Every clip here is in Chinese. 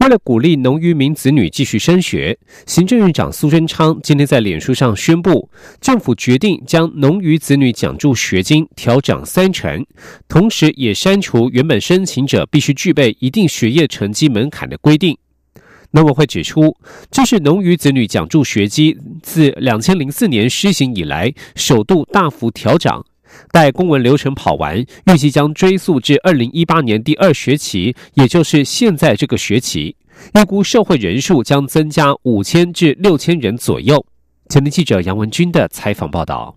为了鼓励农渔民子女继续升学，行政院长苏贞昌今天在脸书上宣布，政府决定将农渔子女奖助学金调涨三成，同时也删除原本申请者必须具备一定学业成绩门槛的规定。农委会指出，这是农渔子女奖助学金自两千零四年施行以来首度大幅调涨。待公文流程跑完，预计将追溯至二零一八年第二学期，也就是现在这个学期。预估社会人数将增加五千至六千人左右。前天记者杨文军的采访报道。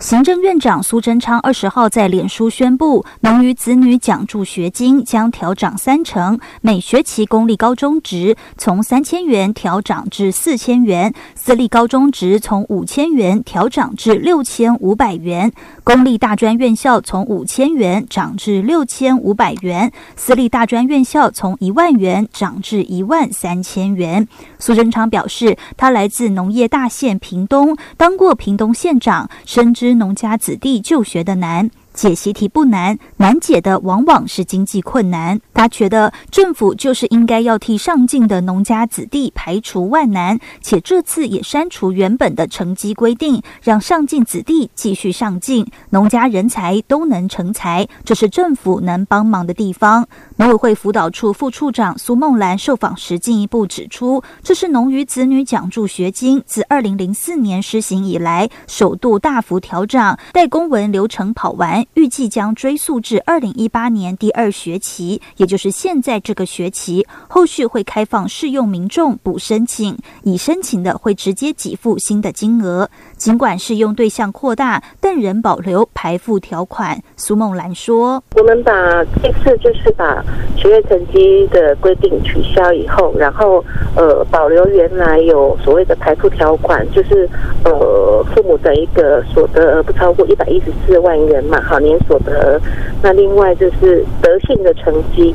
行政院长苏贞昌二十号在脸书宣布，农渔子女奖助学金将调涨三成，每学期公立高中值从三千元调涨至四千元，私立高中值从五千元调涨至六千五百元，公立大专院校从五千元涨至六千五百元，私立大专院校从一万元涨至一万三千元。苏贞昌表示，他来自农业大县屏东，当过屏东县长，深知。农家子弟就学的难。解习题不难，难解的往往是经济困难。他觉得政府就是应该要替上进的农家子弟排除万难，且这次也删除原本的成绩规定，让上进子弟继续上进，农家人才都能成才，这是政府能帮忙的地方。农委会辅导处副处长苏梦兰受访时进一步指出，这是农渔子女奖助学金自二零零四年施行以来首度大幅调整，待公文流程跑完。预计将追溯至二零一八年第二学期，也就是现在这个学期。后续会开放适用民众补申请，已申请的会直接给付新的金额。尽管适用对象扩大，但仍保留排付条款。苏梦兰说：“我们把这次就是把学业成绩的规定取消以后，然后呃保留原来有所谓的排付条款，就是呃父母的一个所得不超过一百一十四万元嘛，哈好。”年所得，那另外就是德性的成绩，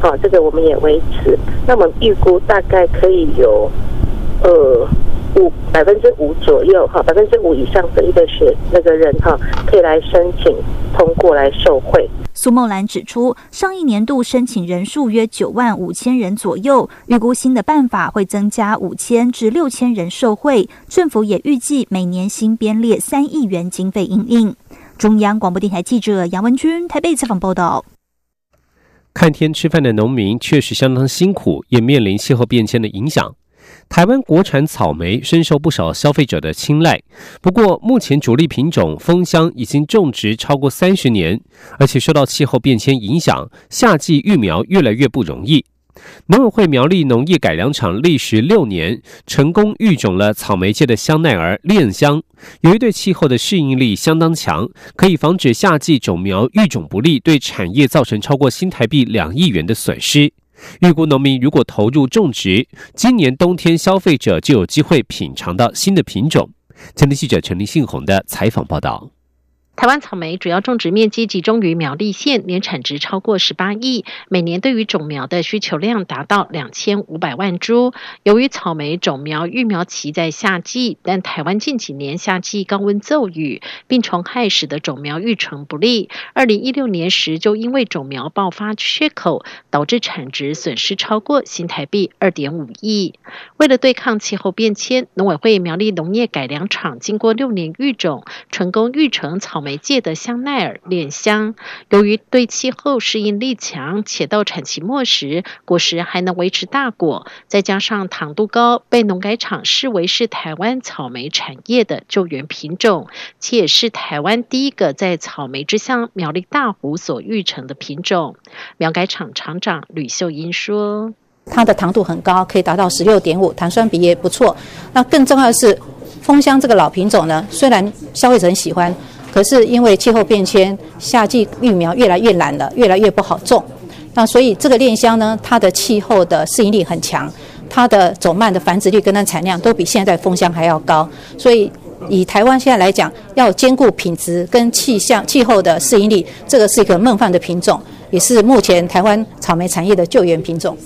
好，这个我们也维持。那么预估大概可以有，呃，五百分之五左右，哈，百分之五以上的一个学那个人哈，可以来申请通过来受惠。苏梦兰指出，上一年度申请人数约九万五千人左右，预估新的办法会增加五千至六千人受惠。政府也预计每年新编列三亿元经费应应。中央广播电台记者杨文君台北采访报道：看天吃饭的农民确实相当辛苦，也面临气候变迁的影响。台湾国产草莓深受不少消费者的青睐，不过目前主力品种蜂香已经种植超过三十年，而且受到气候变迁影响，夏季育苗越来越不容易。农委会苗栗农业改良场历时六年，成功育种了草莓界的香奈儿恋香，由于对气候的适应力相当强，可以防止夏季种苗育种不利，对产业造成超过新台币两亿元的损失。预估农民如果投入种植，今年冬天消费者就有机会品尝到新的品种。前天记者陈立信宏的采访报道。台湾草莓主要种植面积集中于苗栗县，年产值超过十八亿，每年对于种苗的需求量达到两千五百万株。由于草莓种苗育苗期在夏季，但台湾近几年夏季高温骤雨，病虫害使得种苗育成不利。二零一六年时就因为种苗爆发缺口，导致产值损失超过新台币二点五亿。为了对抗气候变迁，农委会苗栗农业改良场经过六年育种，成功育成草莓。媒介的香奈儿恋香，由于对气候适应力强，且到产期末时果实还能维持大果，再加上糖度高，被农改厂视为是台湾草莓产业的救援品种，且也是台湾第一个在草莓之乡苗栗大湖所育成的品种。苗改厂厂长吕秀英说：“它的糖度很高，可以达到十六点五，糖酸比也不错。那更重要的是，枫香这个老品种呢，虽然消费者很喜欢。”可是因为气候变迁，夏季育苗越来越懒了，越来越不好种。那所以这个恋香呢，它的气候的适应力很强，它的走蔓的繁殖率跟它产量都比现在枫香还要高。所以以台湾现在来讲，要兼顾品质跟气象、气候的适应力，这个是一个梦幻的品种，也是目前台湾草莓产业的救援品种。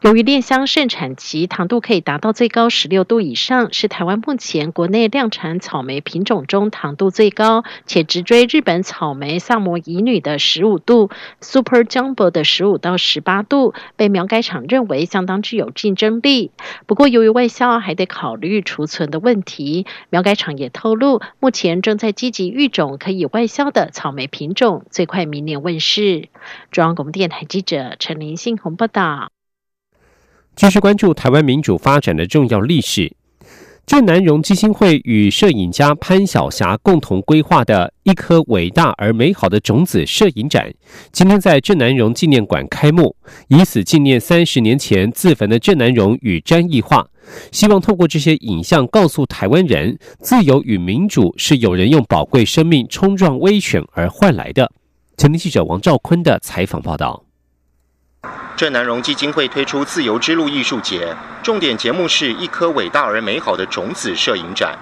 由于恋香盛产期糖度可以达到最高十六度以上，是台湾目前国内量产草莓品种中糖度最高，且直追日本草莓萨摩乙女的十五度，Super Jumbo 的十五到十八度，被苗改厂认为相当具有竞争力。不过，由于外销还得考虑储存的问题，苗改厂也透露，目前正在积极育种可以外销的草莓品种，最快明年问世。中央广播电台记者陈林信宏报道。继续关注台湾民主发展的重要历史。郑南荣基金会与摄影家潘晓霞共同规划的一颗伟大而美好的种子摄影展，今天在郑南荣纪念馆开幕，以此纪念三十年前自焚的郑南荣与詹义化。希望透过这些影像，告诉台湾人，自由与民主是有人用宝贵生命冲撞威权而换来的。前天记者王兆坤的采访报道。郑南荣基金会推出“自由之路”艺术节，重点节目是一颗伟大而美好的种子摄影展。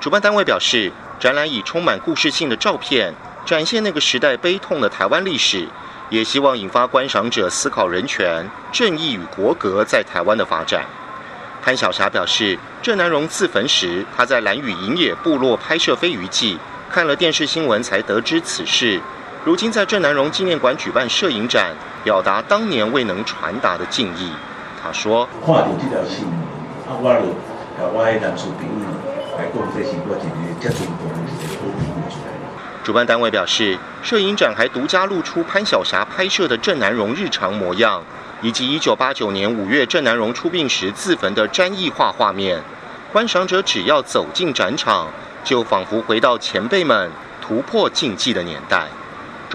主办单位表示，展览以充满故事性的照片，展现那个时代悲痛的台湾历史，也希望引发观赏者思考人权、正义与国格在台湾的发展。潘晓霞表示，郑南荣自焚时，他在蓝屿营野部落拍摄飞鱼记，看了电视新闻才得知此事。如今在郑南荣纪念馆举办摄影展，表达当年未能传达的敬意。他说：“看到这条新闻，啊，我就甲我的男士朋友来讲，这是我一个接重大的一个好品出来。”主办单位表示，摄影展还独家露出潘晓霞拍摄的郑南荣日常模样，以及1989年5月郑南荣出殡时自焚的詹艺画画面。观赏者只要走进展场，就仿佛回到前辈们突破禁忌的年代。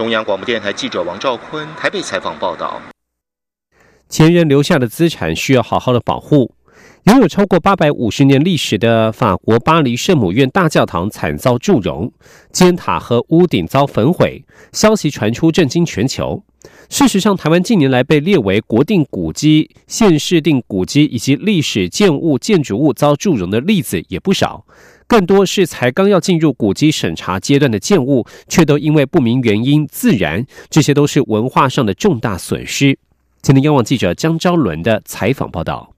中央广播电台记者王兆坤台北采访报道：前人留下的资产需要好好的保护。拥有超过八百五十年历史的法国巴黎圣母院大教堂惨遭祝融，尖塔和屋顶遭焚毁，消息传出震惊全球。事实上，台湾近年来被列为国定古迹、县市定古迹以及历史建物、建筑物遭祝融的例子也不少。更多是才刚要进入古迹审查阶段的建物，却都因为不明原因自燃，这些都是文化上的重大损失。今天，央网记者江昭伦的采访报道：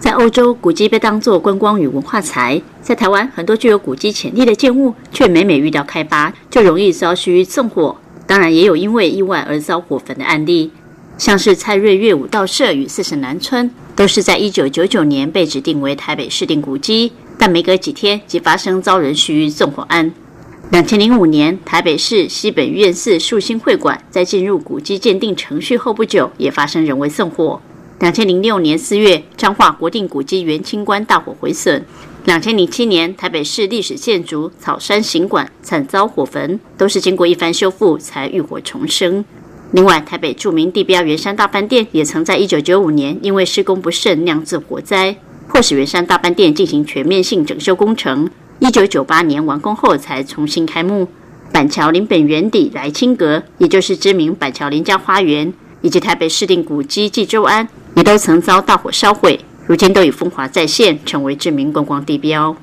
在欧洲，古迹被当作观光与文化财；在台湾，很多具有古迹潜力的建物，却每每遇到开发，就容易遭虚纵火。当然，也有因为意外而遭火焚的案例，像是蔡瑞月武道社与四省南村，都是在一九九九年被指定为台北市定古迹。但没隔几天，即发生遭人蓄意纵火案。两千零五年，台北市西北院寺树兴会馆在进入古迹鉴定程序后不久，也发生人为纵火。两千零六年四月，彰化国定古迹元清观大火毁损。两千零七年，台北市历史建筑草山行馆惨遭火焚，都是经过一番修复才浴火重生。另外，台北著名地标圆山大饭店也曾在一九九五年因为施工不慎酿致火灾。迫使圆山大饭店进行全面性整修工程，一九九八年完工后才重新开幕。板桥林本园邸来清阁，也就是知名板桥林家花园，以及台北市定古迹济州安，也都曾遭大火烧毁，如今都已风华再现，成为知名观光地标。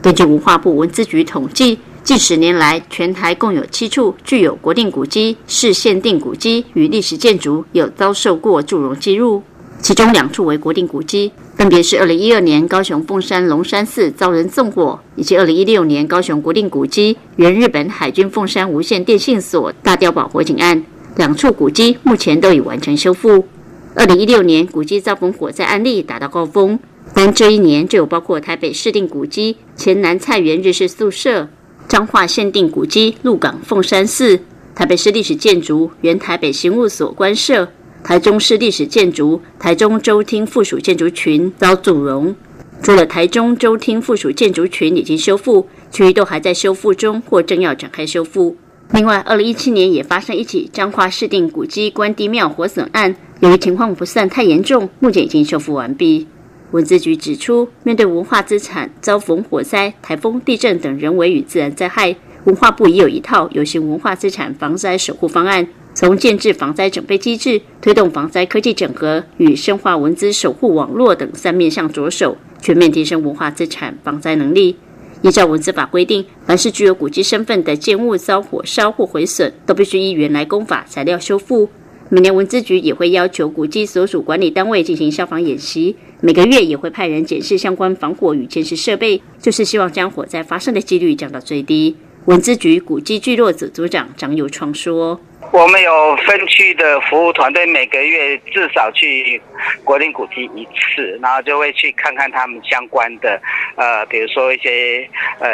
根据文化部文资局统计，近十年来，全台共有七处具有国定古迹、市限定古迹与历史建筑有遭受过祝融记录。其中两处为国定古迹，分别是二零一二年高雄凤山龙山寺遭人纵火，以及二零一六年高雄国定古迹原日本海军凤山无线电信所大碉堡火警案。两处古迹目前都已完成修复。二零一六年古迹遭逢火灾案例达到高峰，但这一年就有包括台北市定古迹前南菜园日式宿舍、彰化限定古迹鹿港凤山寺、台北市历史建筑原台北刑务所官舍。台中市历史建筑台中州厅附属建筑群遭阻容，除了台中州厅附属建筑群已经修复，其余都还在修复中或正要展开修复。另外，二零一七年也发生一起彰化市定古迹关帝庙火损案，由于情况不算太严重，目前已经修复完毕。文资局指出，面对文化资产遭逢火灾、台风、地震等人为与自然灾害，文化部已有一套有形文化资产防灾守护方案。从建制防灾整备机制、推动防灾科技整合与深化文资守护网络等三面向着手，全面提升文化资产防灾能力。依照文字法规定，凡是具有古迹身份的建物遭火烧或毁损，都必须依原来工法材料修复。每年文资局也会要求古迹所属管理单位进行消防演习，每个月也会派人检视相关防火与监视设备，就是希望将火灾发生的几率降到最低。文资局古迹聚落组组长张友创说。我们有分区的服务团队，每个月至少去国定古迹一次，然后就会去看看他们相关的，呃，比如说一些呃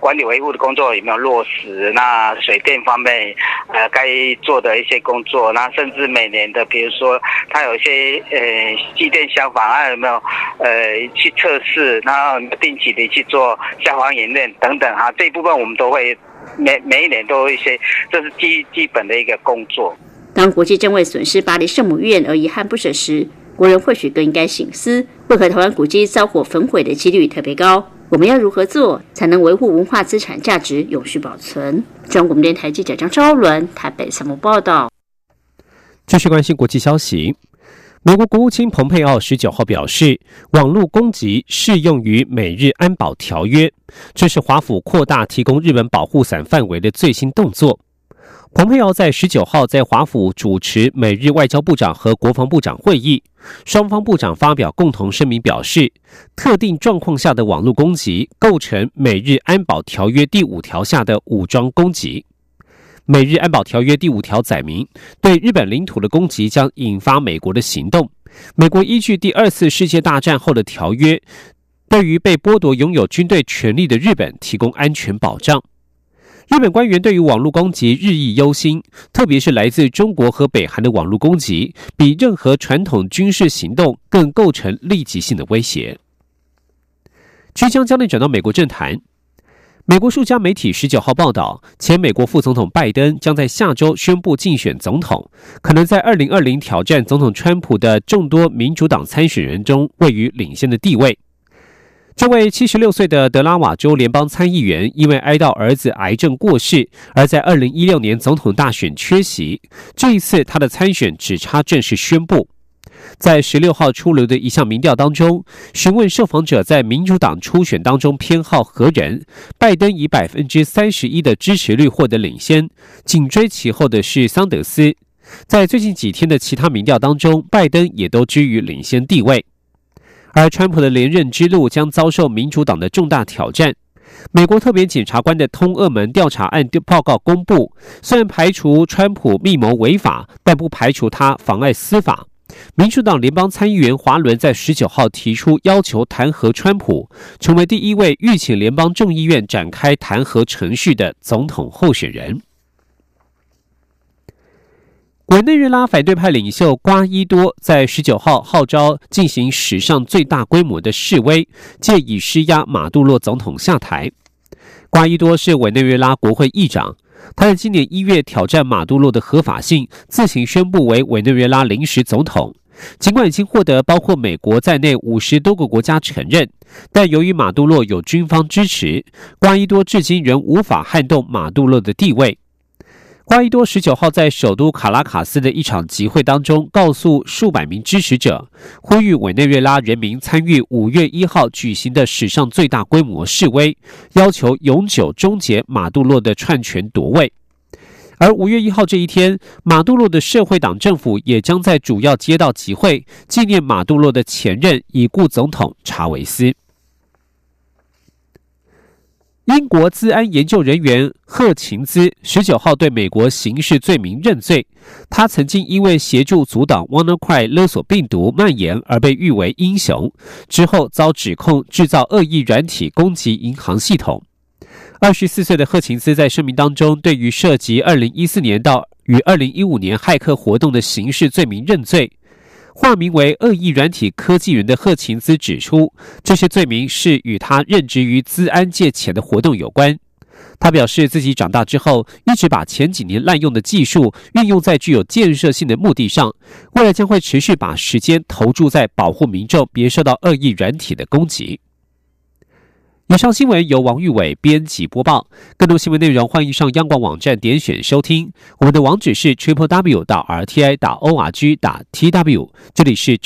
管理维护的工作有没有落实，那水电方面呃该做的一些工作，那甚至每年的，比如说他有一些呃机电消防，啊有没有呃去测试，然后定期的去做消防演练等等哈，这一部分我们都会。每每一年都有一些，这是基基本的一个工作。当国际正为损失巴黎圣母院而遗憾不舍时，国人或许更应该醒思：为何台湾古迹遭火焚毁的几率特别高？我们要如何做才能维护文化资产价值永续保存？中国电台记者张昭伦台北项目报道。继续关心国际消息。美国国务卿蓬佩奥十九号表示，网络攻击适用于美日安保条约，这是华府扩大提供日本保护伞范围的最新动作。蓬佩奥在十九号在华府主持美日外交部长和国防部长会议，双方部长发表共同声明，表示特定状况下的网络攻击构成美日安保条约第五条下的武装攻击。美日安保条约第五条载明，对日本领土的攻击将引发美国的行动。美国依据第二次世界大战后的条约，对于被剥夺拥有军队权力的日本提供安全保障。日本官员对于网络攻击日益忧心，特别是来自中国和北韩的网络攻击，比任何传统军事行动更构成立即性的威胁。即将将内转到美国政坛。美国数家媒体十九号报道，前美国副总统拜登将在下周宣布竞选总统，可能在二零二零挑战总统川普的众多民主党参选人中位于领先的地位。这位七十六岁的德拉瓦州联邦参议员，因为哀悼儿子癌症过世，而在二零一六年总统大选缺席。这一次，他的参选只差正式宣布。在十六号出炉的一项民调当中，询问受访者在民主党初选当中偏好何人，拜登以百分之三十一的支持率获得领先，紧追其后的是桑德斯。在最近几天的其他民调当中，拜登也都居于领先地位。而川普的连任之路将遭受民主党的重大挑战。美国特别检察官的通俄门调查案报告公布，虽然排除川普密谋违法，但不排除他妨碍司法。民主党联邦参议员华伦在十九号提出要求弹劾川普，成为第一位预请联邦众议院展开弹劾程序的总统候选人。委内瑞拉反对派领袖瓜伊多在十九号号召进行史上最大规模的示威，借以施压马杜洛总统下台。瓜伊多是委内瑞拉国会议长。他在今年一月挑战马杜洛的合法性，自行宣布为委内瑞拉临时总统。尽管已经获得包括美国在内五十多个国家承认，但由于马杜洛有军方支持，瓜伊多至今仍无法撼动马杜洛的地位。瓜伊多十九号在首都卡拉卡斯的一场集会当中，告诉数百名支持者，呼吁委内瑞拉人民参与五月一号举行的史上最大规模示威，要求永久终结马杜洛的篡权夺位。而五月一号这一天，马杜洛的社会党政府也将在主要街道集会，纪念马杜洛的前任已故总统查韦斯。英国资安研究人员赫琴兹十九号对美国刑事罪名认罪。他曾经因为协助阻挡 WannaCry 勒索病毒蔓延而被誉为英雄，之后遭指控制造恶意软体攻击银行系统。二十四岁的赫琴兹在声明当中，对于涉及二零一四年到与二零一五年骇客活动的刑事罪名认罪。化名为“恶意软体科技人”的赫琴兹指出，这些罪名是与他任职于资安界前的活动有关。他表示，自己长大之后一直把前几年滥用的技术运用在具有建设性的目的上，未来将会持续把时间投注在保护民众别受到恶意软体的攻击。以上新闻由王玉伟编辑播报。更多新闻内容，欢迎上央广网站点选收听。我们的网址是 triple w 到 r t i 打 o r g 打 t w。这里是。